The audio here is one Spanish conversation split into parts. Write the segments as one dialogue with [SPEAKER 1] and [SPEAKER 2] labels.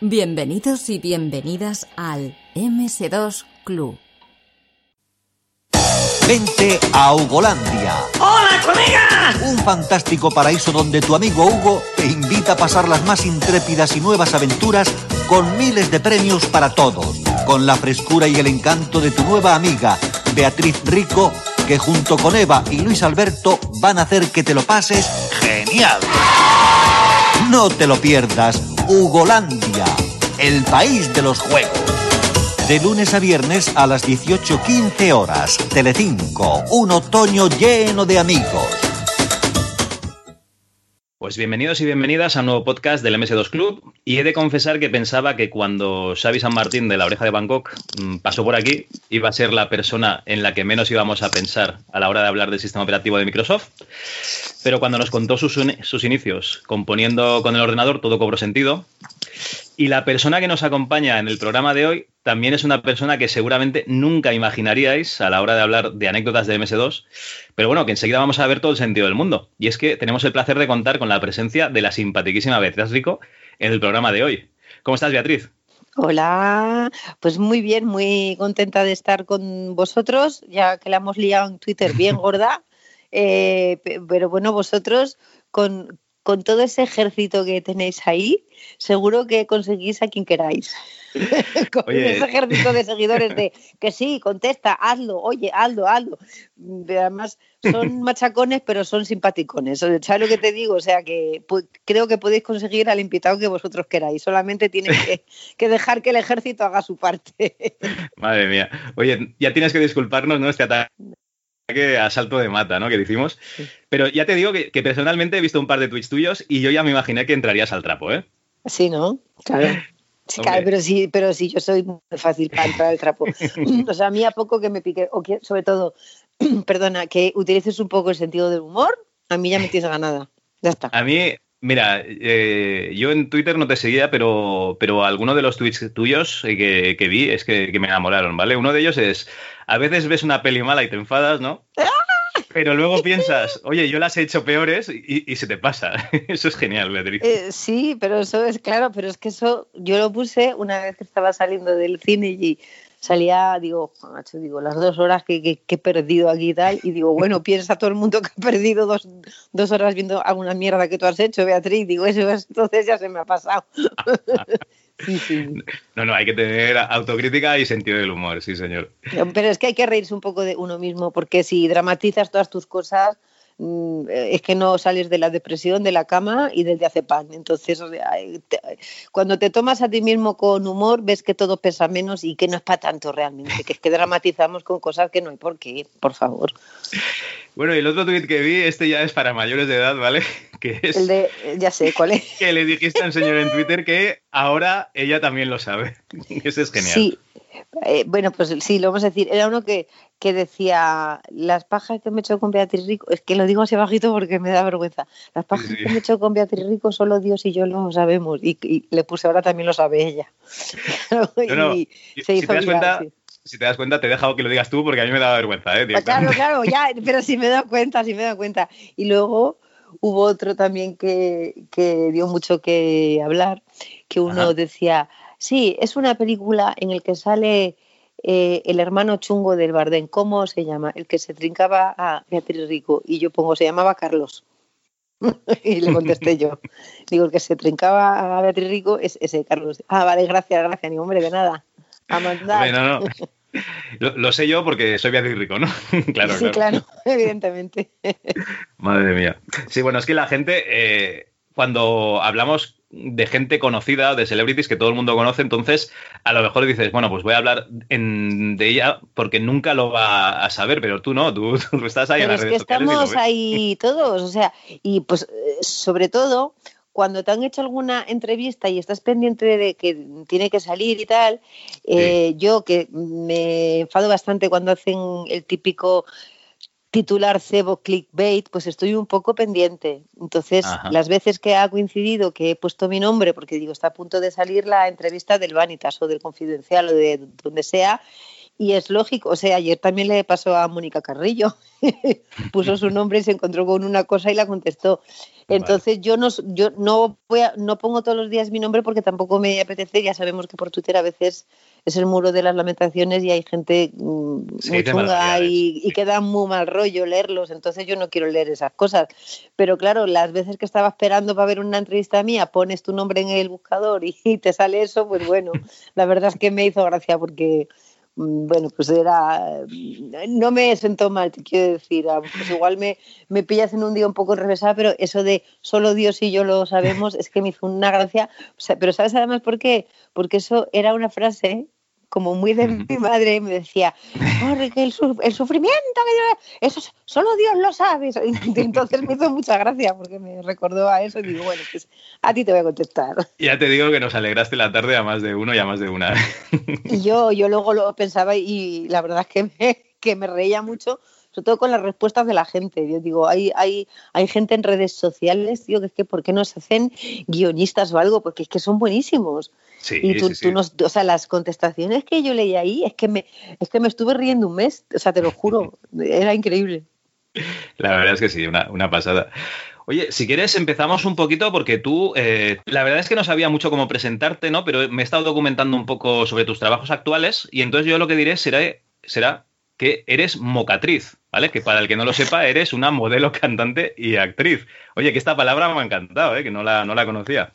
[SPEAKER 1] Bienvenidos y bienvenidas al MS2 Club.
[SPEAKER 2] Vente a Hugolandia.
[SPEAKER 3] ¡Hola, colega!
[SPEAKER 2] Un fantástico paraíso donde tu amigo Hugo te invita a pasar las más intrépidas y nuevas aventuras con miles de premios para todos. Con la frescura y el encanto de tu nueva amiga, Beatriz Rico, que junto con Eva y Luis Alberto van a hacer que te lo pases genial. No te lo pierdas, Hugolandia, el país de los juegos. De lunes a viernes a las 18.15 horas. Telecinco, un otoño lleno de amigos.
[SPEAKER 4] Pues bienvenidos y bienvenidas a un nuevo podcast del MS2 Club. Y he de confesar que pensaba que cuando Xavi San Martín de la Oreja de Bangkok mm, pasó por aquí, iba a ser la persona en la que menos íbamos a pensar a la hora de hablar del sistema operativo de Microsoft. Pero cuando nos contó sus, sus inicios componiendo con el ordenador, todo cobró sentido. Y la persona que nos acompaña en el programa de hoy también es una persona que seguramente nunca imaginaríais a la hora de hablar de anécdotas de MS2, pero bueno, que enseguida vamos a ver todo el sentido del mundo. Y es que tenemos el placer de contar con la presencia de la simpaticísima Beatriz Rico en el programa de hoy. ¿Cómo estás, Beatriz?
[SPEAKER 5] Hola, pues muy bien, muy contenta de estar con vosotros, ya que la hemos liado en Twitter bien gorda. Eh, pero bueno, vosotros con, con todo ese ejército que tenéis ahí, seguro que conseguís a quien queráis. con ese ejército de seguidores de que sí, contesta, hazlo, oye, hazlo, hazlo. Además, son machacones, pero son simpaticones. ¿Sabes lo que te digo? O sea, que creo que podéis conseguir al invitado que vosotros queráis. Solamente tienes que, dejar que el ejército haga su parte.
[SPEAKER 4] Madre mía. Oye, ya tienes que disculparnos, ¿no? Este ataque que a salto de mata, ¿no? Que decimos. Pero ya te digo que, personalmente he visto un par de tweets tuyos y yo ya me imaginé que entrarías al trapo, ¿eh?
[SPEAKER 5] Sí, ¿no? Claro. claro, pero sí, pero sí, yo soy muy fácil para entrar al trapo. o sea, a mí a poco que me pique, o que, sobre todo, perdona, que utilices un poco el sentido del humor, a mí ya me tienes ganada. Ya está.
[SPEAKER 4] A mí, Mira, eh, yo en Twitter no te seguía, pero, pero algunos de los tweets tuyos que, que vi es que, me enamoraron, ¿vale? Uno de ellos es, a veces ves una peli mala y te enfadas, ¿no? Pero luego piensas, oye, yo las he hecho peores y, se te pasa. Eso es genial, Beatriz.
[SPEAKER 5] Eh, sí, pero eso es claro, pero es que eso yo lo puse una vez que estaba saliendo del cine y salía, digo, macho, digo, las dos horas que, he perdido aquí y tal, y digo, bueno, piensa todo el mundo que ha perdido dos, dos, horas viendo alguna mierda que tú has hecho, Beatriz, digo, eso es, entonces ya se me ha pasado.
[SPEAKER 4] sí, sí. No, no, hay que tener autocrítica y sentido del humor, sí, señor.
[SPEAKER 5] Pero es que hay que reírse un poco de uno mismo, porque si dramatizas todas tus cosas, es que no sales de la depresión, de la cama y del diazepam. Entonces, cuando te tomas a ti mismo con humor, ves que todo pesa menos y que no es para tanto realmente, que es que dramatizamos con cosas que no hay por qué, por favor.
[SPEAKER 4] Bueno, y el otro tweet que vi, este ya es para mayores de edad, ¿vale?
[SPEAKER 5] Que es. El de. Ya sé, ¿cuál es?
[SPEAKER 4] Que le dijiste al señor en Twitter que ahora ella también lo sabe. Eso es genial.
[SPEAKER 5] Sí, eh, bueno, pues sí, lo vamos a decir. Era uno que, que decía, las pajas que me he hecho con Beatriz Rico, es que lo digo así bajito porque me da vergüenza, las pajas que me he hecho con Beatriz Rico solo Dios y yo lo sabemos. Y, le puse ahora también lo sabe ella.
[SPEAKER 4] si, te das cuenta, si te das cuenta, te he dejado que lo digas tú porque a mí me da vergüenza. ¿eh?
[SPEAKER 5] Claro, claro, ya, pero sí me da cuenta, sí me da cuenta. Y luego hubo otro también que, que dio mucho que hablar, que uno decía Sí, es una película en la que sale eh, el hermano chungo del Bardén. ¿Cómo se llama? El que se trincaba a Beatriz Rico. Y yo pongo, se llamaba Carlos. y le contesté yo. Digo, el que se trincaba a Beatriz Rico es ese Carlos. Ah, vale, gracias, gracias. Ni hombre, de nada. A mandar.
[SPEAKER 4] no, no. Lo, sé yo porque soy Beatriz Rico, ¿no?
[SPEAKER 5] claro, sí, claro, evidentemente.
[SPEAKER 4] Madre mía. Sí, bueno, es que la gente, eh, cuando hablamos de gente conocida, de celebrities que todo el mundo conoce, entonces a lo mejor dices, bueno, pues voy a hablar de ella porque nunca lo va a saber, pero tú no, tú, estás ahí en las
[SPEAKER 5] es que estamos ahí todos, o sea, y pues sobre todo cuando te han hecho alguna entrevista y estás pendiente de que tiene que salir y tal, eh, yo que me enfado bastante cuando hacen el típico titular cebo clickbait, pues estoy un poco pendiente. Entonces, las veces que ha coincidido que he puesto mi nombre, porque digo, está a punto de salir la entrevista del Vanitas o del Confidencial o de donde sea, y es lógico. O sea, ayer también le pasó a Mónica Carrillo. Puso su nombre y se encontró con una cosa y la contestó. Entonces yo no yo no voy no pongo todos los días mi nombre porque tampoco me apetece. Ya sabemos que por Twitter a veces es el muro de las lamentaciones y hay gente mm, muy chunga y, y queda muy mal rollo leerlos. Entonces yo no quiero leer esas cosas. Pero claro, las veces que estaba esperando para ver una entrevista mía, pones tu nombre en el buscador y te sale eso, pues bueno, la verdad es que me hizo gracia porque bueno, pues era, no me sentó mal, te quiero decir, pues igual me, me pillas en un día un poco enrevesada, pero eso de solo Dios y yo lo sabemos es que me hizo una gracia, pero ¿sabes además por qué? Porque eso era una frase como muy de mi madre, me decía, que el, el, sufrimiento, eso solo Dios lo sabe. Y entonces me hizo mucha gracia porque me recordó a eso y digo, bueno, pues a ti te voy a contestar.
[SPEAKER 4] Ya te digo que nos alegraste la tarde a más de uno y a más de una.
[SPEAKER 5] Y yo, yo luego lo pensaba y la verdad es que me, que me reía mucho sobre todo con las respuestas de la gente. Yo digo, hay, hay, hay gente en redes sociales, digo, que es que ¿por qué no se hacen guionistas o algo? Porque es que son buenísimos. Y tú, tú nos, o sea, las contestaciones que yo leí ahí es que me, es que me estuve riendo un mes, o sea, te lo juro, era increíble.
[SPEAKER 4] La verdad es que sí, una, una pasada. Oye, si quieres empezamos un poquito porque tú, eh, la verdad es que no sabía mucho cómo presentarte, ¿no? Pero me he estado documentando un poco sobre tus trabajos actuales y entonces yo lo que diré será, será que eres mocatriz, ¿vale? Que para el que no lo sepa, eres una modelo, cantante y actriz. Oye, que esta palabra me ha encantado, ¿eh? Que no la, no la conocía.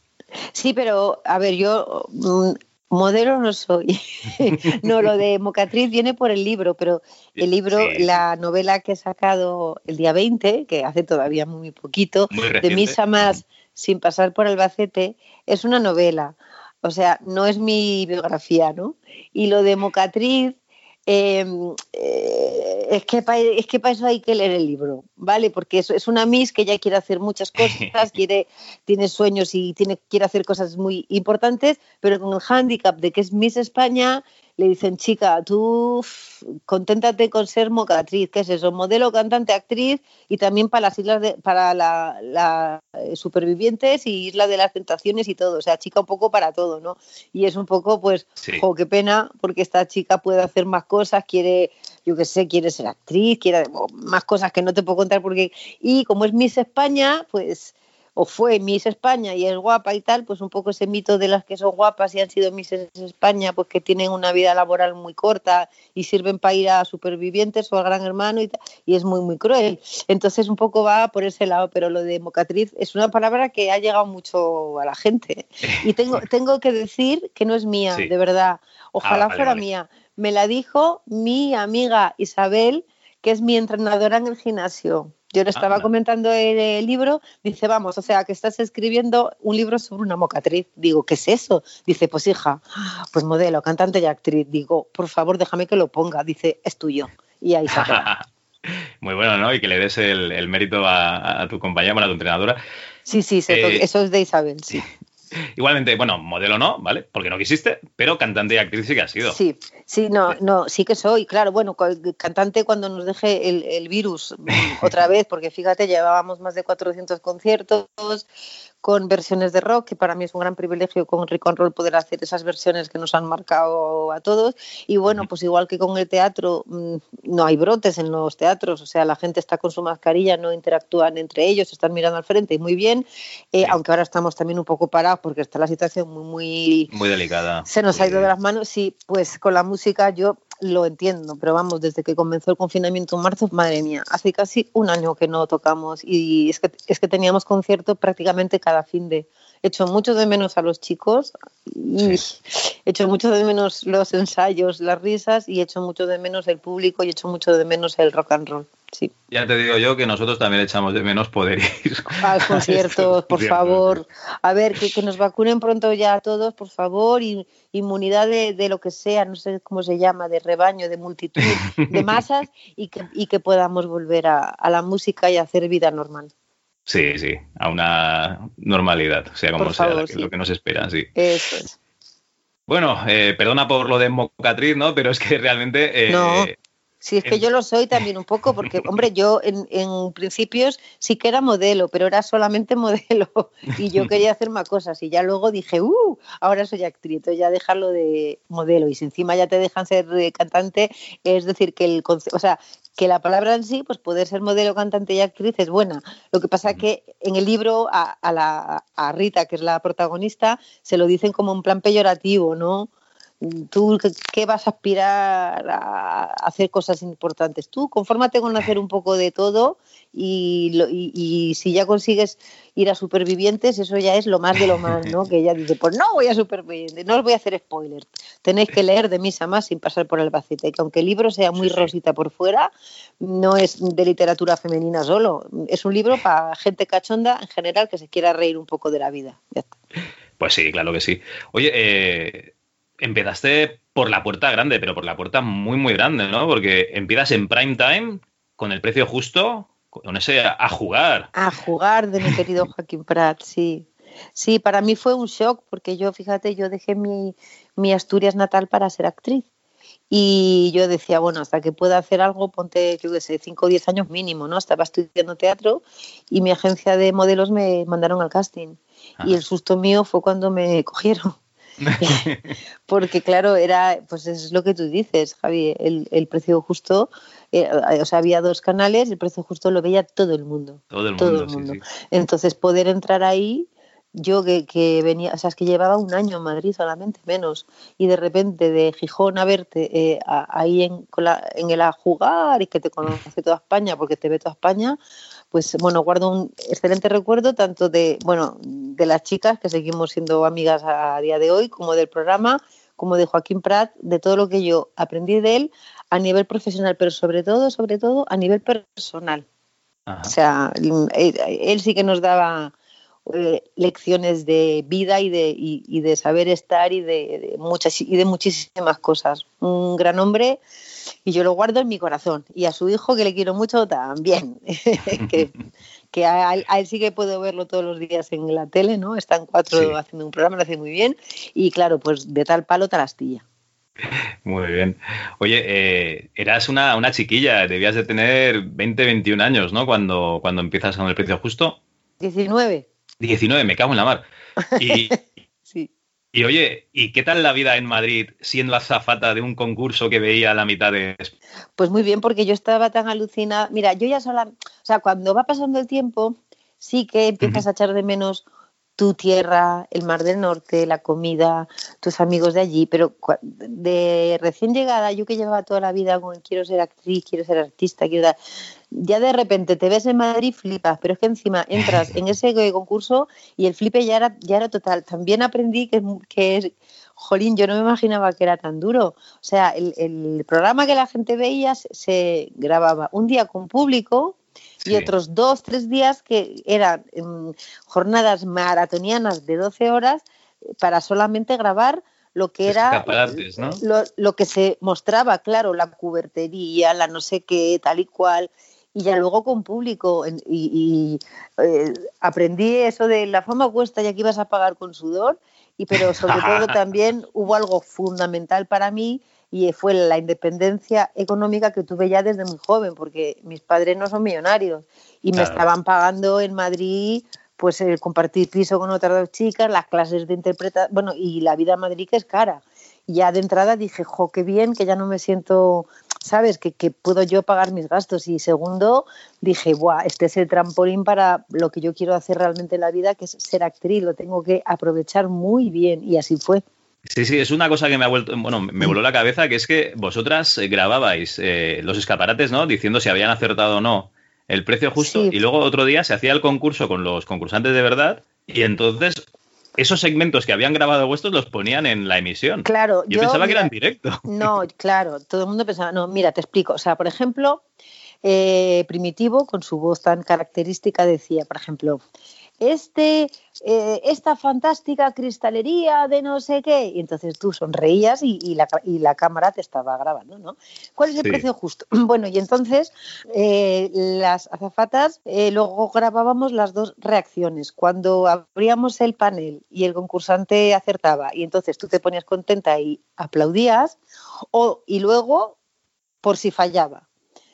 [SPEAKER 5] Sí, pero a ver, yo mm, modelo no soy. no, lo de mocatriz viene por el libro, pero el libro, la novela que he sacado el día 20, que hace todavía muy poquito, de Misa Más sin pasar por Albacete, es una novela. O sea, no es mi biografía, ¿no? Y lo de mocatriz Em, eh, es, que es que para eso hay que leer el libro, ¿vale? Porque es, es una Miss que ella quiere hacer muchas cosas, quiere, tiene sueños y tiene, quiere hacer cosas muy importantes, pero con el hándicap de que es Miss España, le dicen, chica, tú conténtate con ser mocatriz, ¿qué es eso? Modelo, cantante, actriz y también para las islas de, para la, eh, supervivientes y Isla de las Tentaciones y todo, o sea, chica un poco para todo, ¿no? Y es un poco, pues, qué pena, porque esta chica puede hacer más cosas, quiere, yo qué sé, quiere ser actriz, quiere más cosas que no te puedo contar porque, y como es Miss España, pues o fue Miss España y es guapa y tal, pues un poco ese mito de las que son guapas y han sido Miss España, pues que tienen una vida laboral muy corta y sirven para ir a supervivientes o al gran hermano y, tal, y es muy, muy cruel. Entonces un poco va por ese lado, pero lo de mocatriz es una palabra que ha llegado mucho a la gente. Y tengo, tengo que decir que no es mía, de verdad. Ojalá ah, fuera mía. Me la dijo mi amiga Isabel, que es mi entrenadora en el gimnasio. Yo le estaba comentando el, libro, dice, vamos, o sea, que estás escribiendo un libro sobre una mocatriz. Digo, ¿qué es eso? Dice, pues hija, pues modelo, cantante y actriz. Digo, por favor, déjame que lo ponga. Dice, es tuyo. Y ahí se
[SPEAKER 4] Muy bueno, ¿no? Y que le des el, mérito a, tu compañera, a tu entrenadora.
[SPEAKER 5] Sí, sí, eh, eso es de Isabel, sí.
[SPEAKER 4] Igualmente, bueno, modelo no, ¿vale? Porque no quisiste, pero cantante y actriz sí que has sido.
[SPEAKER 5] Sí, sí, no, no, sí que soy, claro, bueno, cantante cuando nos deje el, el virus otra vez, porque fíjate, llevábamos más de 400 conciertos, con versiones de rock, que para mí es un gran privilegio con Rick and Roll poder hacer esas versiones que nos han marcado a todos. Y bueno, pues igual que con el teatro, mm, no hay brotes en los teatros, o sea, la gente está con su mascarilla, no interactúan entre ellos, están mirando al frente y muy bien, eh, aunque ahora estamos también un poco parados porque está la situación muy, muy...
[SPEAKER 4] Muy delicada.
[SPEAKER 5] Se nos ha ido de las manos, sí, pues con la música yo lo entiendo, pero vamos, desde que comenzó el confinamiento en marzo, madre mía, hace casi un año que no tocamos y es que, es que teníamos concierto prácticamente cada fin de... He hecho mucho de menos a los chicos, y he hecho mucho de menos los ensayos, las risas y he hecho mucho de menos el público y he hecho mucho de menos el rock and roll. Sí.
[SPEAKER 4] Ya te digo yo que nosotros también echamos de menos poder ir
[SPEAKER 5] a conciertos, por favor. A ver, que, que, nos vacunen pronto ya a todos, por favor, y inmunidad de, de, lo que sea, no sé cómo se llama, de rebaño, de multitud, de masas, y que, y que podamos volver a, a la música y a hacer vida normal.
[SPEAKER 4] Sí, sí, a una normalidad, sea como sea, lo que nos espera, sí.
[SPEAKER 5] Eso es.
[SPEAKER 4] Bueno, eh, perdona por lo de mocatriz, ¿no? Pero es que realmente...
[SPEAKER 5] Eh, no Sí, es que yo lo soy también un poco, porque, hombre, yo en, en, principios sí que era modelo, pero era solamente modelo y yo quería hacer más cosas. Y ya luego dije, ¡uh! Ahora soy actriz, entonces ya dejarlo de modelo. Y si encima ya te dejan ser cantante, es decir, que el o sea, que la palabra en sí, pues poder ser modelo, cantante y actriz es buena. Lo que pasa es que en el libro a, a, la, a Rita, que es la protagonista, se lo dicen como un plan peyorativo, ¿no? Tú qué vas a aspirar a hacer cosas importantes. Tú confórmate con hacer un poco de todo y, si ya consigues ir a supervivientes, eso ya es lo más de lo más, ¿no? Que ella dice, pues no voy a supervivientes, no os voy a hacer spoilers. Tenéis que leer de misa más sin pasar por el Albacete, que aunque el libro sea muy rosita por fuera, no es de literatura femenina solo, es un libro para gente cachonda en general que se quiera reír un poco de la vida.
[SPEAKER 4] Pues sí, claro que sí. Oye, eh, empezaste por la puerta grande, pero por la puerta muy, muy grande, ¿no? Porque empiezas en prime time, con el precio justo, con ese a, jugar.
[SPEAKER 5] A jugar de mi querido Joaquín Prat, sí. Sí, para mí fue un shock, porque yo, fíjate, yo dejé mi, mi Asturias natal para ser actriz. Y yo decía, bueno, hasta que pueda hacer algo, ponte, yo qué sé, 5 o 10 años mínimo, ¿no? Estaba estudiando teatro y mi agencia de modelos me mandaron al casting. Y el susto mío fue cuando me cogieron. Porque claro, era, pues es lo que tú dices, Javi, el, precio justo, eh, o sea, había dos canales, el precio justo lo veía todo el mundo.
[SPEAKER 4] Todo el mundo.
[SPEAKER 5] Entonces, poder entrar ahí, yo que, venía, o sea, es que llevaba un año en Madrid solamente, menos, y de repente de Gijón a verte eh, ahí en, en el a jugar y que te conoce toda España, porque te ve toda España, pues bueno, guardo un excelente recuerdo tanto de, bueno, de las chicas que seguimos siendo amigas a día de hoy, como del programa, como de Joaquín Prat, de todo lo que yo aprendí de él a nivel profesional, pero sobre todo, sobre todo a nivel personal. O sea, él, sí que nos daba eh, lecciones de vida y de, y, de saber estar y de, muchas y de muchísimas cosas. Un gran hombre y yo lo guardo en mi corazón. Y a su hijo, que le quiero mucho, también. que, a, él, sí que puedo verlo todos los días en la tele, ¿no? Están cuatro haciendo un programa, lo hace muy bien. Y claro, pues de tal palo, tal astilla.
[SPEAKER 4] Muy bien. Oye, eh, eras una, una, chiquilla, debías de tener 20, 21 años, ¿no? Cuando, cuando empiezas con el precio justo.
[SPEAKER 5] 19.
[SPEAKER 4] 19, me cago en la mar. Y, Y oye, ¿y qué tal la vida en Madrid siendo azafata de un concurso que veía a la mitad de...
[SPEAKER 5] Pues muy bien, porque yo estaba tan alucinada. Mira, yo ya sola, o sea, cuando va pasando el tiempo, sí que empiezas a echar de menos tu tierra, el Mar del Norte, la comida, tus amigos de allí, pero de recién llegada, yo que llevaba toda la vida con quiero ser actriz, quiero ser artista, quiero dar, ya de repente te ves en Madrid, flipas, pero es que encima entras en ese concurso y el flipe ya era, ya era total. También aprendí que, que es, jolín, yo no me imaginaba que era tan duro. O sea, el, el programa que la gente veía se grababa un día con público, y otros dos, tres días que eran em, jornadas maratonianas de 12 horas eh, para solamente grabar lo que era
[SPEAKER 4] ¿no?
[SPEAKER 5] lo, que se mostraba, claro, la cubertería, la no sé qué, tal y cual, y ya luego con público. Y, eh, aprendí eso de la fama cuesta y aquí ibas a pagar con sudor, y pero sobre todo también hubo algo fundamental para mí y fue la independencia económica que tuve ya desde muy joven, porque mis padres no son millonarios y me estaban pagando en Madrid pues el compartir piso con otras dos chicas, las clases de interpretación, bueno, y la vida en Madrid que es cara. Y ya de entrada dije, jo, qué bien, que ya no me siento, ¿sabes? Que, que puedo yo pagar mis gastos. Y segundo, dije, Buah, este es el trampolín para lo que yo quiero hacer realmente en la vida, que es ser actriz, lo tengo que aprovechar muy bien. Y así fue.
[SPEAKER 4] Sí, sí, es una cosa que me ha vuelto, bueno, me voló la cabeza, que es que vosotras eh, grababais eh, los escaparates, ¿no? Diciendo si habían acertado o no el precio justo, y luego otro día se hacía el concurso con los concursantes de verdad, y entonces esos segmentos que habían grabado vuestros los ponían en la emisión.
[SPEAKER 5] Claro,
[SPEAKER 4] yo, pensaba que eran directo.
[SPEAKER 5] No, claro, todo el mundo pensaba, no, mira, te explico. O sea, por ejemplo, eh, Primitivo, con su voz tan característica, decía, por ejemplo, este, eh, esta fantástica cristalería de no sé qué. Y entonces tú sonreías y, la, y la, cámara te estaba grabando, ¿no? ¿Cuál es el precio justo? Bueno, y entonces eh, las azafatas eh, luego grabábamos las dos reacciones. Cuando abríamos el panel y el concursante acertaba y entonces tú te ponías contenta y aplaudías, o, y luego por si fallaba.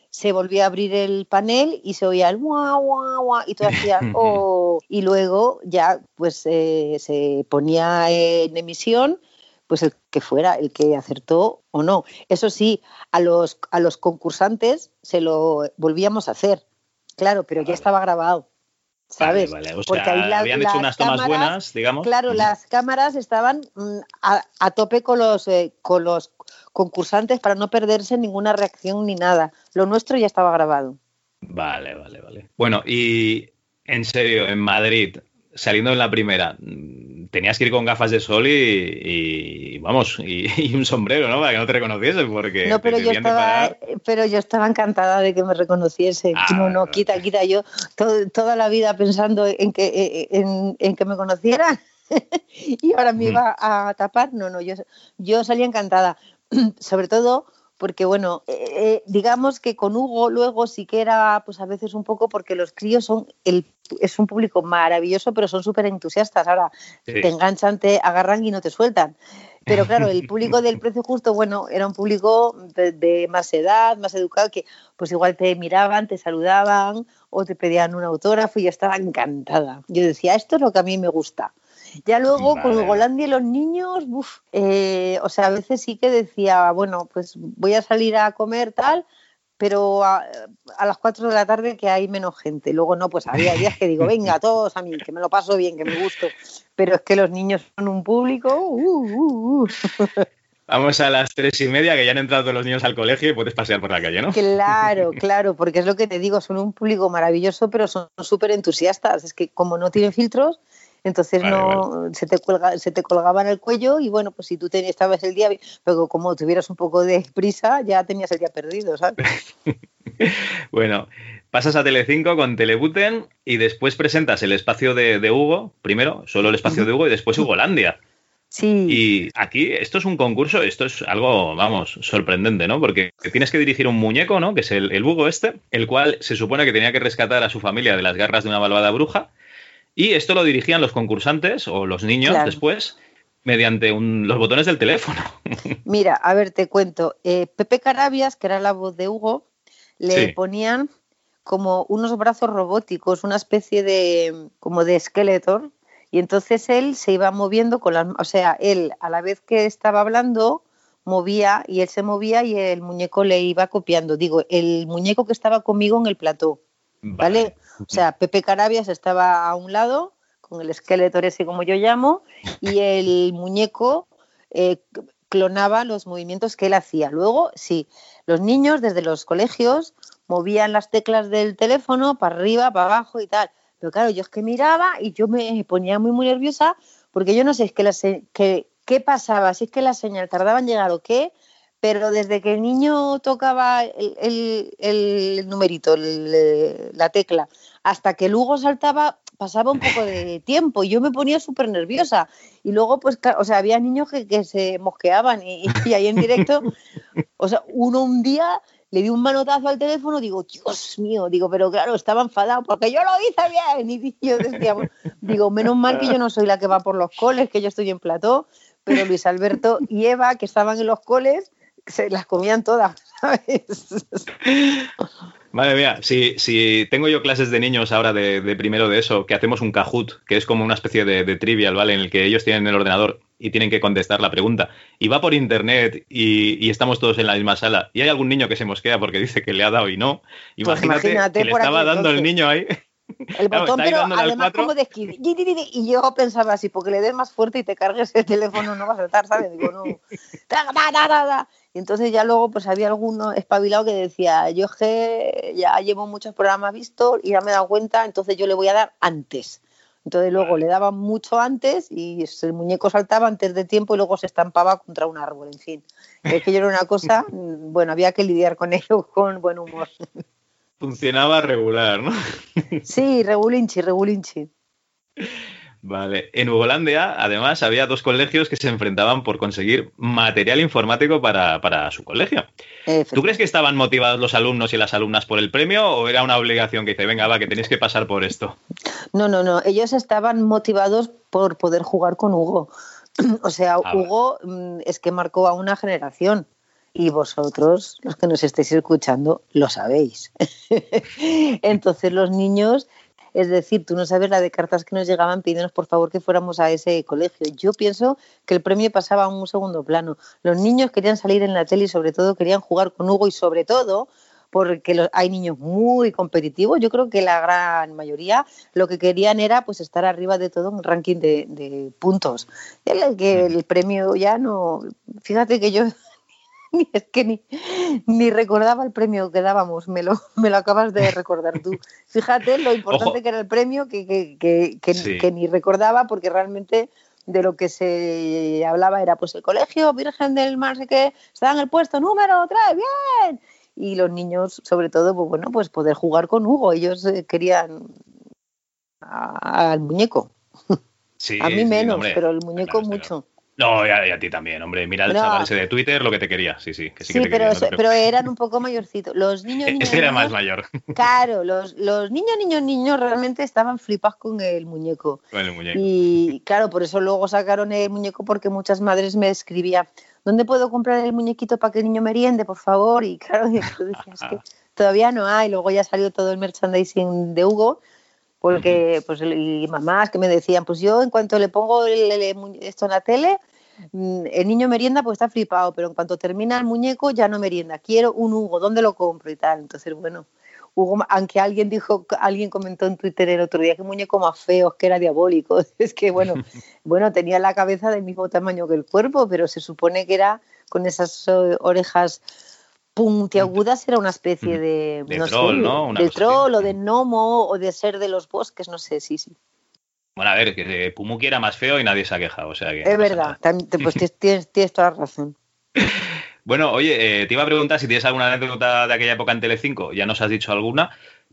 [SPEAKER 5] Se volvía a abrir el panel y se oía el guau, guau, guau, y tú hacías, oh, y luego ya pues eh, se ponía en emisión pues el que fuera, el que acertó o no. Eso sí, a los, a los concursantes se lo volvíamos a hacer, claro, pero ya estaba grabado. ¿Sabes?
[SPEAKER 4] Vale, vale. O sea, ahí habían hecho unas tomas buenas, digamos.
[SPEAKER 5] Claro, las cámaras estaban mm, a, a tope con los, eh, con los concursantes para no perderse ninguna reacción ni nada. Lo nuestro ya estaba grabado.
[SPEAKER 4] Vale, vale, vale. Bueno, y en serio, en Madrid, saliendo en la primera, tenías que ir con gafas de sol y, vamos, y, un sombrero, ¿no? Para que no te reconociesen, porque.
[SPEAKER 5] No, pero yo estaba, pero yo estaba encantada de que me reconociese. Ah, no, no, quita, quita. Yo toda la vida pensando en que, en, que me conocieran y ahora me iba a tapar. No, no, yo, yo salía encantada. Sobre todo porque bueno, eh, eh, digamos que con Hugo luego sí que era pues a veces un poco porque los críos son el es un público maravilloso, pero son súper entusiastas. Ahora te enganchan, te agarran y no te sueltan. Pero claro, el público del precio justo, bueno, era un público de, más edad, más educado, que pues igual te miraban, te saludaban o te pedían un autógrafo y yo estaba encantada. Yo decía, esto es lo que a mí me gusta. Ya luego con Holandia y los niños, eh, o sea, a veces sí que decía, bueno, pues voy a salir a comer tal, pero a, las 4 de la tarde que hay menos gente. Luego no, pues había días que digo, venga, todos a mí, que me lo paso bien, que me gusto. Pero es que los niños son un público. Uh, uh, uh.
[SPEAKER 4] Vamos a las tres y media, que ya han entrado todos los niños al colegio y puedes pasear por la calle, ¿no?
[SPEAKER 5] Claro, claro, porque es lo que te digo, son un público maravilloso, pero son súper entusiastas. Es que como no tienen filtros, entonces no se te cuelga, se te colgaba en el cuello y bueno, pues si tú tenías, estabas el día, pero como tuvieras un poco de prisa, ya tenías el día perdido, ¿sabes?
[SPEAKER 4] bueno, pasas a Telecinco con Telebuten y después presentas el espacio de, Hugo, primero, solo el espacio de Hugo y después Hugolandia.
[SPEAKER 5] Sí.
[SPEAKER 4] Y aquí esto es un concurso, esto es algo, vamos, sorprendente, ¿no? Porque tienes que dirigir un muñeco, ¿no? Que es el, el Hugo este, el cual se supone que tenía que rescatar a su familia de las garras de una malvada bruja y esto lo dirigían los concursantes o los niños después mediante los botones del teléfono.
[SPEAKER 5] Mira, a ver, te cuento. Eh, Pepe Carabias, que era la voz de Hugo, le ponían como unos brazos robóticos, una especie de como de esqueleto, y entonces él se iba moviendo con las, o sea, él a la vez que estaba hablando movía y él se movía y el muñeco le iba copiando. Digo, el muñeco que estaba conmigo en el plató, ¿vale? O sea, Pepe Carabias estaba a un lado, con el esqueleto ese como yo llamo, y el muñeco eh, clonaba los movimientos que él hacía. Luego, sí, los niños desde los colegios movían las teclas del teléfono para arriba, para abajo y tal. Pero claro, yo es que miraba y yo me ponía muy, muy nerviosa porque yo no sé es que qué pasaba, si es que la señal tardaba en llegar o qué, pero desde que el niño tocaba el, numerito, la tecla, hasta que luego saltaba, pasaba un poco de tiempo y yo me ponía súper nerviosa. Y luego, pues, o sea, había niños que, se mosqueaban y, ahí en directo, o sea, uno un día le di un manotazo al teléfono, digo, Dios mío, digo, pero claro, estaba enfadado porque yo lo hice bien. Y yo decía, digo, menos mal que yo no soy la que va por los coles, que yo estoy en plató, pero Luis Alberto y Eva, que estaban en los coles, se las comían todas, ¿sabes?
[SPEAKER 4] Madre mía, si, si tengo yo clases de niños ahora de, primero de eso, que hacemos un Kahoot, que es como una especie de, de, trivial, ¿vale? En el que ellos tienen el ordenador y tienen que contestar la pregunta. Y va por internet y, estamos todos en la misma sala. Y hay algún niño que se mosquea porque dice que le ha dado y no. Pues imagínate, que le estaba dando el niño ahí.
[SPEAKER 5] El botón, pero además como de escribir. Y yo pensaba así, porque le des más fuerte y te cargues el teléfono, no va a saltar, ¿sabes? Digo, no. Y entonces ya luego pues había alguno espabilado que decía, yo que ya llevo muchos programas vistos y ya me he dado cuenta, entonces yo le voy a dar antes. Entonces luego le daban mucho antes y el muñeco saltaba antes de tiempo y luego se estampaba contra un árbol, en fin. Es que yo era una cosa, bueno, había que lidiar con ello con buen humor.
[SPEAKER 4] Funcionaba regular, ¿no?
[SPEAKER 5] Sí, regulinchi, regulinchi.
[SPEAKER 4] Vale. En Ugolandia, además, había dos colegios que se enfrentaban por conseguir material informático para, su colegio. ¿Tú crees que estaban motivados los alumnos y las alumnas por el premio o era una obligación que dice, venga, va, que tenéis que pasar por esto?
[SPEAKER 5] No, no, no. Ellos estaban motivados por poder jugar con Hugo. o sea, ah, Hugo mm, es que marcó a una generación. y vosotros, los que nos estéis escuchando, lo sabéis. Entonces los niños, es decir, tú no sabes la de cartas que nos llegaban pidiéndonos por favor que fuéramos a ese colegio. Yo pienso que el premio pasaba a un segundo plano. Los niños querían salir en la tele y sobre todo querían jugar con Hugo y sobre todo porque hay niños muy competitivos. Yo creo que la gran mayoría lo que querían era pues estar arriba de todo un ranking de, puntos. El, que el premio ya no. Fíjate que yo es que ni, ni, recordaba el premio que dábamos, me lo, me lo acabas de recordar tú. Fíjate lo importante que era el premio que, que, que, que, ni recordaba porque realmente de lo que se hablaba era pues el colegio Virgen del Mar, sé que está en el puesto número 3, bien. Y los niños, sobre todo, pues bueno, pues poder jugar con Hugo. Ellos eh, querían al muñeco.
[SPEAKER 4] Sí,
[SPEAKER 5] a mí menos, pero el muñeco mucho.
[SPEAKER 4] No, y a, ti también, hombre. Mira el chaval ese de Twitter lo que te quería. Sí, sí. Que sí,
[SPEAKER 5] pero, pero eran un poco mayorcitos. Los niños. niños
[SPEAKER 4] ese era más mayor.
[SPEAKER 5] Claro, los, los niños, niños, niños realmente estaban flipados con el muñeco.
[SPEAKER 4] Con el muñeco.
[SPEAKER 5] Y claro, por eso luego sacaron el muñeco porque muchas madres me escribían. ¿Dónde puedo comprar el muñequito para que el niño meriende, por favor? Y claro, que todavía no hay. Luego ya salió todo el merchandising de Hugo porque pues y mamás que me decían, pues yo en cuanto le pongo esto en la tele, mm, el niño merienda pues está flipado, pero en cuanto termina el muñeco ya no merienda, quiero un Hugo, ¿dónde lo compro y tal? Entonces, bueno, Hugo, aunque alguien dijo, alguien comentó en Twitter el otro día que muñeco más feo, que era diabólico, es que bueno, bueno, tenía la cabeza del mismo tamaño que el cuerpo, pero se supone que era con esas eh, orejas puntiagudas era una especie de,
[SPEAKER 4] de troll, ¿no?
[SPEAKER 5] de troll o de gnomo o de ser de los bosques, no sé, sí, sí.
[SPEAKER 4] Bueno, a ver, que Pumuki era más feo y nadie se ha quejado, o sea que...
[SPEAKER 5] Es verdad, pues tienes, tienes, toda la razón.
[SPEAKER 4] Bueno, oye, eh, te iba a preguntar si tienes alguna anécdota de aquella época en Telecinco, ya nos has dicho alguna,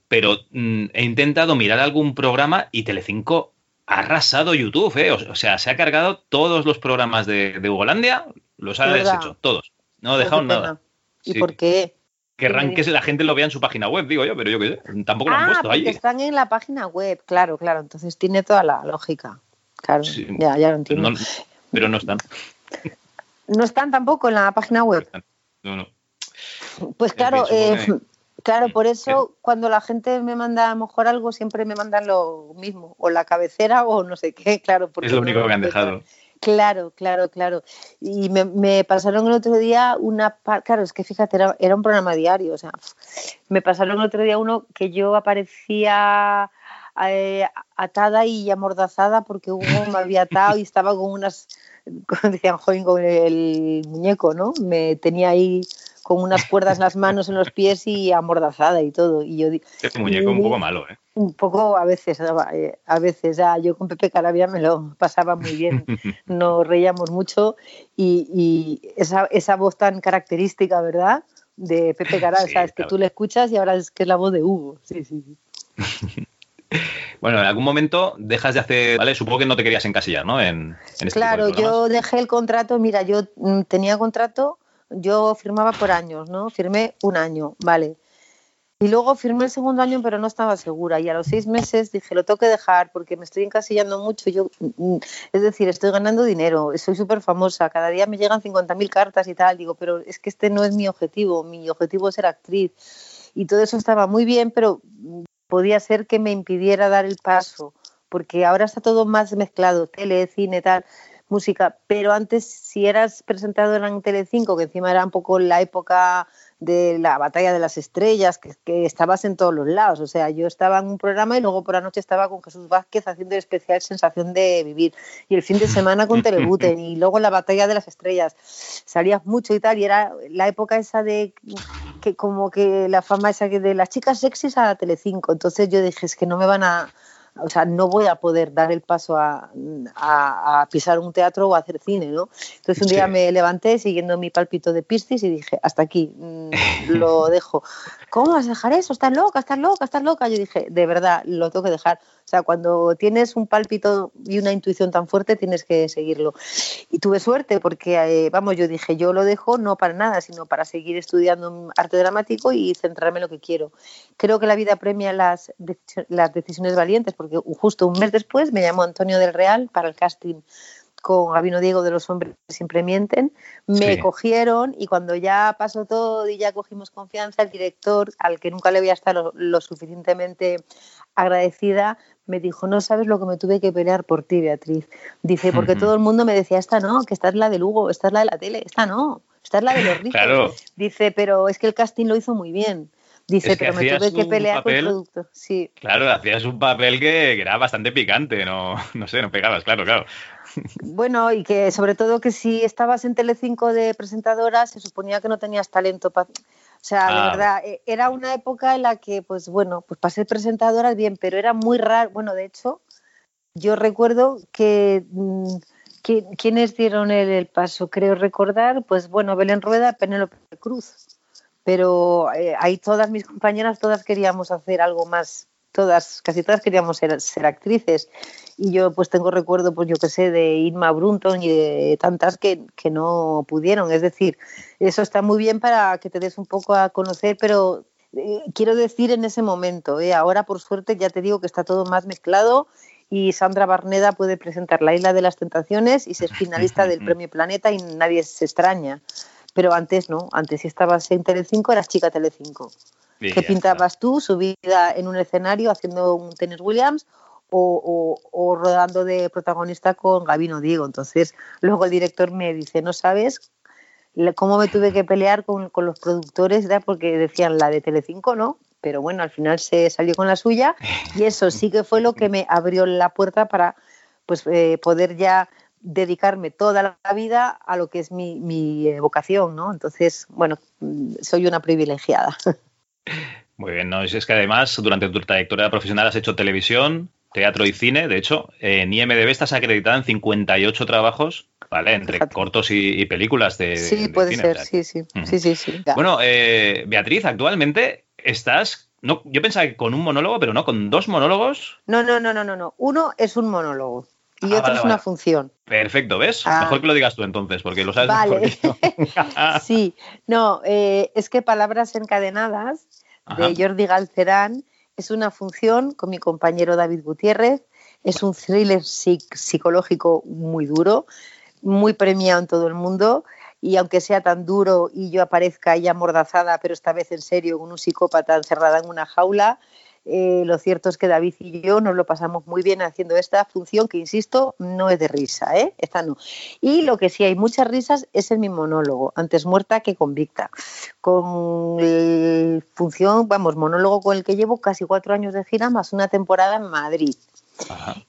[SPEAKER 4] pero mm, he intentado mirar algún programa y Telecinco ha arrasado YouTube, ¿eh? O, sea, se ha cargado todos los programas de, de Ugolandia, los ha deshecho, todos. No ha dejado nada.
[SPEAKER 5] ¿Y por qué?
[SPEAKER 4] Querrán que la gente lo vea en su página web, digo yo, pero yo qué sé, tampoco lo han ah, puesto ahí.
[SPEAKER 5] Están en la página web, claro, claro, entonces tiene toda la lógica. Claro, ya, ya lo entiendo.
[SPEAKER 4] pero no están.
[SPEAKER 5] ¿No están tampoco en la página web?
[SPEAKER 4] No, no.
[SPEAKER 5] Pues claro, eh, claro, por eso cuando la gente me manda a lo mejor algo, siempre me mandan lo mismo, o la cabecera o no sé qué, claro.
[SPEAKER 4] es lo único que han dejado.
[SPEAKER 5] Claro, claro, claro. Y me, pasaron el otro día una... Claro, es que fíjate, era, un programa diario. O sea, me pasaron el otro día uno que yo aparecía eh, atada y amordazada porque Hugo me había atado y estaba con unas... Como decían, joven, con el muñeco, ¿no? Me tenía ahí con unas cuerdas en las manos, en los pies y amordazada y todo. Y yo
[SPEAKER 4] Este muñeco un poco malo, ¿eh?
[SPEAKER 5] Un poco a veces, eh, a veces. yo con Pepe Carabia me lo pasaba muy bien. Nos reíamos mucho y, esa, esa, voz tan característica, ¿verdad? De Pepe Carabia, es que tú le escuchas y ahora es que es la voz de Hugo. Sí, sí, sí.
[SPEAKER 4] Bueno, en algún momento dejas de hacer, ¿vale? Supongo que no te querías encasillar, ¿no? En,
[SPEAKER 5] este claro, yo dejé el contrato, mira, yo mm, tenía contrato yo firmaba por años, ¿no? Firmé un año, vale. Y luego firmé el segundo año, pero no estaba segura. Y a los seis meses dije, lo tengo que dejar porque me estoy encasillando mucho. Yo, mm, es decir, estoy ganando dinero, soy súper famosa, cada día me llegan 50.000 cartas y tal. Digo, pero es que este no es mi objetivo, mi objetivo es ser actriz. Y todo eso estaba muy bien, pero podía ser que me impidiera dar el paso, porque ahora está todo más mezclado, tele, cine, tal música, pero antes si eras presentadora en Telecinco, que encima era un poco la época de la batalla de las estrellas, que, que, estabas en todos los lados. O sea, yo estaba en un programa y luego por la noche estaba con Jesús Vázquez haciendo el especial Sensación de Vivir. Y el fin de semana con Telebuten. y luego la batalla de las estrellas. Salías mucho y tal. Y era la época esa de que como que la fama esa de las chicas sexys a Telecinco. Entonces yo dije, es que no me van a o sea, no voy a poder dar el paso a, pisar un teatro o a hacer cine, ¿no? Entonces un día me levanté siguiendo mi palpito de piscis y dije, hasta aquí, mm, lo dejo. ¿Cómo vas a dejar eso? Estás loca, estás loca, estás loca. Yo dije, de verdad, lo tengo que dejar. O sea, cuando tienes un pálpito y una intuición tan fuerte, tienes que seguirlo. Y tuve suerte porque, eh, vamos, yo dije, yo lo dejo no para nada, sino para seguir estudiando arte dramático y centrarme en lo que quiero. Creo que la vida premia las, las decisiones valientes porque justo un mes después me llamó Antonio del Real para el casting con Gabino Diego de los hombres siempre mienten, me cogieron y cuando ya pasó todo y ya cogimos confianza, el director, al que nunca le voy a estar lo, suficientemente agradecida, me dijo, no sabes lo que me tuve que pelear por ti, Beatriz. Dice, porque todo el mundo me decía, esta no, que esta es la de Lugo, esta es la de la tele, esta no, esta es la de los ricos. Dice, pero es que el casting lo hizo muy bien. Dice, pero me tuve que pelear con el producto. Sí.
[SPEAKER 4] Claro, hacías un papel que, era bastante picante, no, no sé, no pegabas, claro, claro.
[SPEAKER 5] Bueno, y que sobre todo que si estabas en Telecinco de presentadora, se suponía que no tenías talento para... O sea, de ah. verdad, e, era una época en la que, pues bueno, pues para ser presentadora bien, pero era muy raro. Bueno, de hecho, yo recuerdo que... Mm, ¿Quiénes dieron el, el, paso? Creo recordar, pues bueno, Belén Rueda, Penélope Cruz pero eh, ahí todas mis compañeras, todas queríamos hacer algo más, todas, casi todas queríamos ser, ser actrices. Y yo pues tengo recuerdo, pues yo qué sé, de Irma Brunton y de tantas que, que, no pudieron. Es decir, eso está muy bien para que te des un poco a conocer, pero eh, quiero decir en ese momento, eh, ahora por suerte ya te digo que está todo más mezclado y Sandra Barneda puede presentar La Isla de las Tentaciones y ser finalista del Premio Planeta y nadie se extraña. Pero antes no, antes si estabas en Telecinco eras chica Telecinco. ¿Qué pintabas tú? Subida en un escenario haciendo un Tennis Williams o, rodando de protagonista con Gabino Diego. Entonces, luego el director me dice, no sabes cómo me tuve que pelear con, los productores, porque decían la de Telecinco, ¿no? Pero bueno, al final se salió con la suya y eso sí que fue lo que me abrió la puerta para pues eh, poder ya dedicarme toda la vida a lo que es mi, mi vocación, ¿no? Entonces, bueno, soy una privilegiada.
[SPEAKER 4] Muy bien, ¿no? Es que además durante tu trayectoria profesional has hecho televisión, teatro y cine. De hecho, en IMDB estás acreditada en 58 trabajos, ¿vale? Entre cortos y, películas de.
[SPEAKER 5] Sí, puede ser, sí, sí. sí, sí, sí.
[SPEAKER 4] Bueno, eh, Beatriz, actualmente estás. No, yo pensaba que con un monólogo, pero no, con dos monólogos.
[SPEAKER 5] No, no, no, no, no, no. Uno es un monólogo y ah, otro es una función.
[SPEAKER 4] Perfecto, ¿ves? Ah. Mejor que lo digas tú entonces, porque lo sabes
[SPEAKER 5] vale. mejor sí, no, eh, es que Palabras Encadenadas de Jordi Galcerán es una función con mi compañero David Gutiérrez. Es un thriller psicológico muy duro, muy premiado en todo el mundo. Y aunque sea tan duro y yo aparezca ya amordazada, pero esta vez en serio, con un psicópata encerrada en una jaula, eh, lo cierto es que David y yo nos lo pasamos muy bien haciendo esta función que, insisto, no es de risa, ¿eh? Esta no. Y lo que sí hay muchas risas es en mi monólogo, antes muerta que convicta. Con función, vamos, monólogo con el que llevo casi cuatro años de gira más una temporada en Madrid.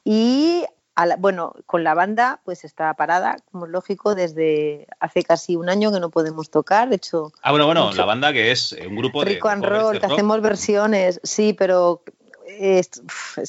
[SPEAKER 5] Y bueno, con la banda pues está parada, como es lógico, desde hace casi un año que no podemos tocar. De hecho.
[SPEAKER 4] Ah, bueno, bueno, la banda que es un grupo
[SPEAKER 5] de. Rico and roll, que hacemos versiones, sí, pero es,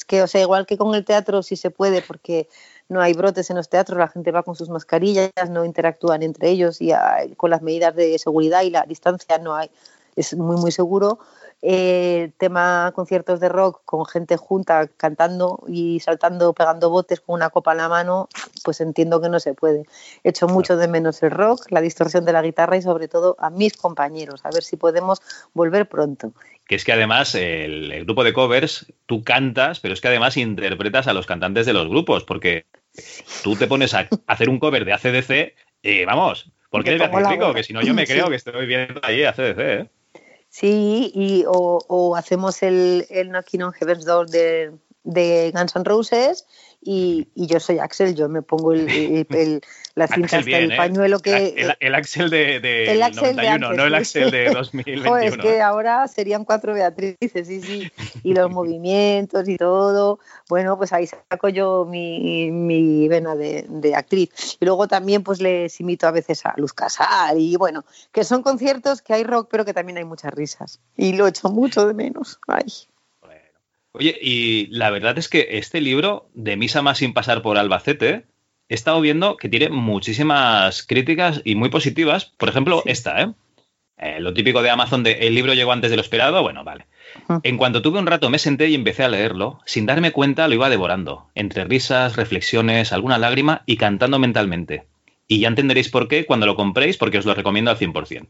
[SPEAKER 5] que, o sea, igual que con el teatro sí se puede, porque no hay brotes en los teatros, la gente va con sus mascarillas, no interactúan entre ellos y con las medidas de seguridad y la distancia no hay, es muy, muy seguro eh, tema conciertos de rock con gente junta cantando y saltando, pegando botes con una copa en la mano, pues entiendo que no se puede. Echo mucho de menos el rock, la distorsión de la guitarra y sobre todo a mis compañeros, a ver si podemos volver pronto.
[SPEAKER 4] Que es que además el, grupo de covers, tú cantas, pero es que además interpretas a los cantantes de los grupos, porque tú te pones a hacer un cover de ACDC y vamos, porque eres Beatriz que si no yo me creo que estoy viendo ahí ACDC, ¿eh?
[SPEAKER 5] Sí, y, o, hacemos el, el Knocking on Heaven's Door de, de Guns N' Roses y, yo soy Axel, yo me pongo el, el, la cinta hasta el ¿eh? pañuelo que...
[SPEAKER 4] El, Axel de, de el Axel 91, no el Axel de 2021.
[SPEAKER 5] es que ahora serían cuatro Beatrices, sí, sí, y los movimientos y todo. Bueno, pues ahí saco yo mi, mi vena de, de, actriz. Y luego también pues les imito a veces a Luz Casal y bueno, que son conciertos que hay rock, pero que también hay muchas risas. Y lo echo mucho de menos. Ay.
[SPEAKER 4] Oye, y la verdad es que este libro, de Misa más sin pasar por Albacete, he estado viendo que tiene muchísimas críticas y muy positivas. Por ejemplo, esta, ¿eh? ¿eh? Lo típico de Amazon de el libro llegó antes de lo esperado, bueno, vale. En cuanto tuve un rato me senté y empecé a leerlo. Sin darme cuenta lo iba devorando, entre risas, reflexiones, alguna lágrima y cantando mentalmente. Y ya entenderéis por qué cuando lo compréis, porque os lo recomiendo al 100%.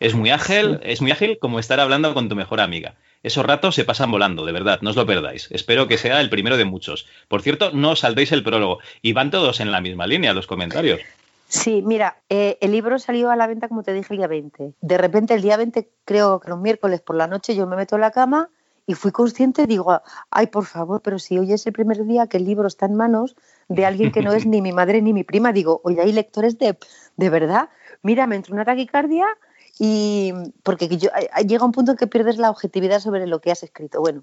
[SPEAKER 4] Es muy ágil, es muy ágil como estar hablando con tu mejor amiga. Esos ratos se pasan volando, de verdad, no os lo perdáis. Espero que sea el primero de muchos. Por cierto, no os saltéis el prólogo. Y van todos en la misma línea los comentarios.
[SPEAKER 5] Sí, mira, eh, el libro salió a la venta, como te dije, el día 20. De repente, el día 20, creo que un miércoles por la noche, yo me meto en la cama y fui consciente, digo, ay, por favor, pero si hoy es el primer día que el libro está en manos de alguien que no es ni mi madre ni mi prima, digo, oye, hay lectores de, de verdad. Mira, me entró una taquicardia y porque yo, llega un punto en que pierdes la objetividad sobre lo que has escrito. Bueno,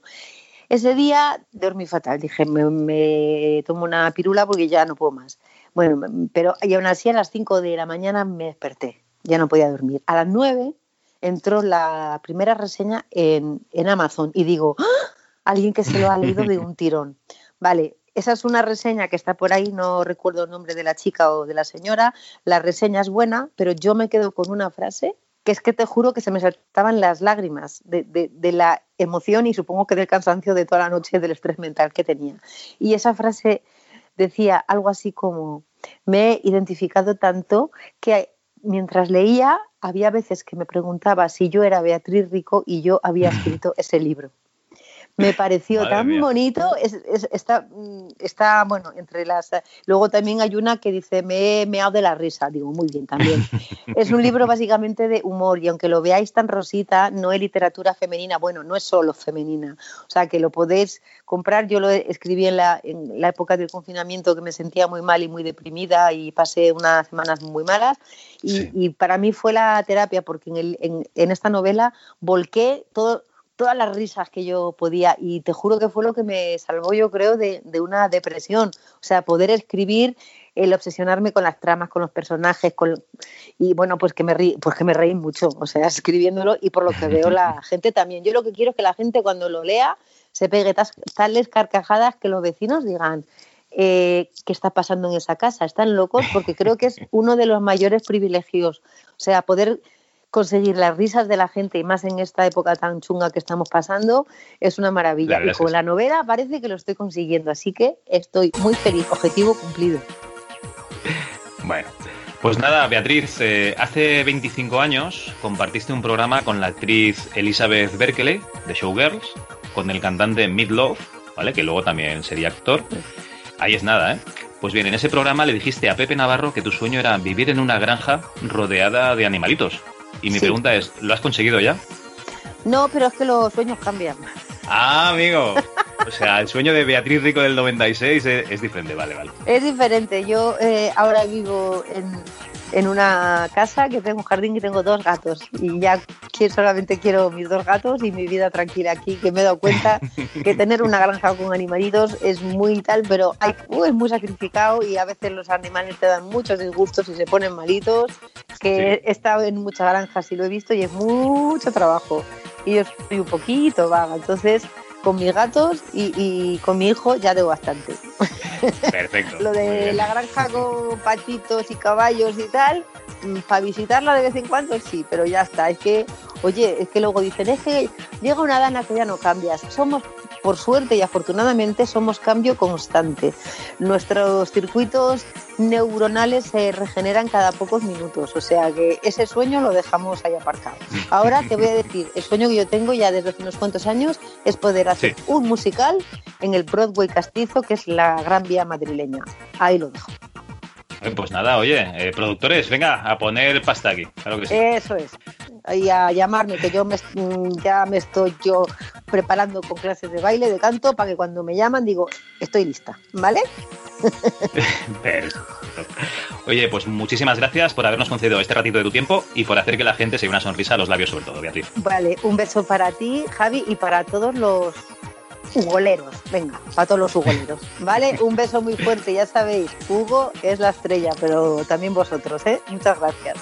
[SPEAKER 5] ese día dormí fatal, dije, me, tomo una pirula porque ya no puedo más. Bueno, pero y aún así a las 5 de la mañana me desperté, ya no podía dormir. A las 9 entró la primera reseña en, Amazon y digo, ¡Ah! alguien que se lo ha leído de un tirón. Vale, esa es una reseña que está por ahí, no recuerdo el nombre de la chica o de la señora. La reseña es buena, pero yo me quedo con una frase que es que te juro que se me saltaban las lágrimas de, de, la emoción y supongo que del cansancio de toda la noche, del estrés mental que tenía. Y esa frase decía algo así como, me he identificado tanto que mientras leía había veces que me preguntaba si yo era Beatriz Rico y yo había escrito ese libro me pareció tan bonito. está, mm, está, bueno, entre las. Luego también hay una que dice, me he meado de la risa. Digo, muy bien también. es un libro básicamente de humor y aunque lo veáis tan rosita, no es literatura femenina. Bueno, no es solo femenina. O sea, que lo podéis comprar. Yo lo escribí en la, en la época del confinamiento que me sentía muy mal y muy deprimida y pasé unas semanas muy malas. Y, para mí fue la terapia porque en, en, en esta novela volqué todo todas las risas que yo podía y te juro que fue lo que me salvó yo creo de, una depresión, o sea, poder escribir, el obsesionarme con las tramas, con los personajes, con, y bueno, pues que me reí, pues que me reí mucho, o sea, escribiéndolo y por lo que veo la gente también. Yo lo que quiero es que la gente cuando lo lea se pegue tales carcajadas que los vecinos digan, eh, qué está pasando en esa casa. Están locos porque creo que es uno de los mayores privilegios. O sea, poder conseguir las risas de la gente y más en esta época tan chunga que estamos pasando es una maravilla. y con la novela parece que lo estoy consiguiendo, así que estoy muy feliz, objetivo cumplido.
[SPEAKER 4] Bueno, pues nada, Beatriz, eh, hace 25 años compartiste un programa con la actriz Elizabeth Berkeley de Showgirls, con el cantante Midlove, ¿vale? Que luego también sería actor. Ahí es nada, ¿eh? Pues bien, en ese programa le dijiste a Pepe Navarro que tu sueño era vivir en una granja rodeada de animalitos. Y mi pregunta es, ¿lo has conseguido ya?
[SPEAKER 5] No, pero es que los sueños cambian.
[SPEAKER 4] Ah, amigo. O sea, el sueño de Beatriz Rico del 96 es, diferente, vale, vale.
[SPEAKER 5] Es diferente. Yo eh, ahora vivo en, una casa que tengo un jardín y tengo dos gatos. Y ya solamente quiero mis dos gatos y mi vida tranquila aquí, que me he dado cuenta que tener una granja con animalitos es muy tal, pero hay, uh, es muy sacrificado y a veces los animales te dan muchos disgustos y se ponen malitos. Que he estado en muchas granjas y lo he visto y es mucho trabajo. Y yo soy un poquito vaga, entonces con mis gatos y, con mi hijo ya tengo bastante.
[SPEAKER 4] Perfecto.
[SPEAKER 5] Lo de la granja con patitos y caballos y tal, mm, para visitarla de vez en cuando sí, pero ya está. Es que, oye, es que luego dicen, es que llega una dana que ya no cambias. Somos por suerte y afortunadamente somos cambio constante. Nuestros circuitos neuronales se regeneran cada pocos minutos, o sea que ese sueño lo dejamos ahí aparcado. Ahora te voy a decir, el sueño que yo tengo ya desde hace unos cuantos años es poder hacer un musical en el Broadway Castizo, que es la Gran Vía madrileña. Ahí lo dejo.
[SPEAKER 4] Pues nada, oye, eh, productores, venga, a poner pasta aquí, claro que sí.
[SPEAKER 5] Eso es. Y a llamarme, que yo me, mm, ya me estoy yo preparando con clases de baile, de canto, para que cuando me llaman digo, estoy lista, ¿vale?
[SPEAKER 4] Oye, pues muchísimas gracias por habernos concedido este ratito de tu tiempo y por hacer que la gente se dé una sonrisa a los labios sobre todo, Beatriz.
[SPEAKER 5] Vale, un beso para ti, Javi, y para todos los Hugoleros, venga, para todos los hugoleros, ¿vale? Un beso muy fuerte, ya sabéis, Hugo es la estrella, pero también vosotros, ¿eh? Muchas gracias.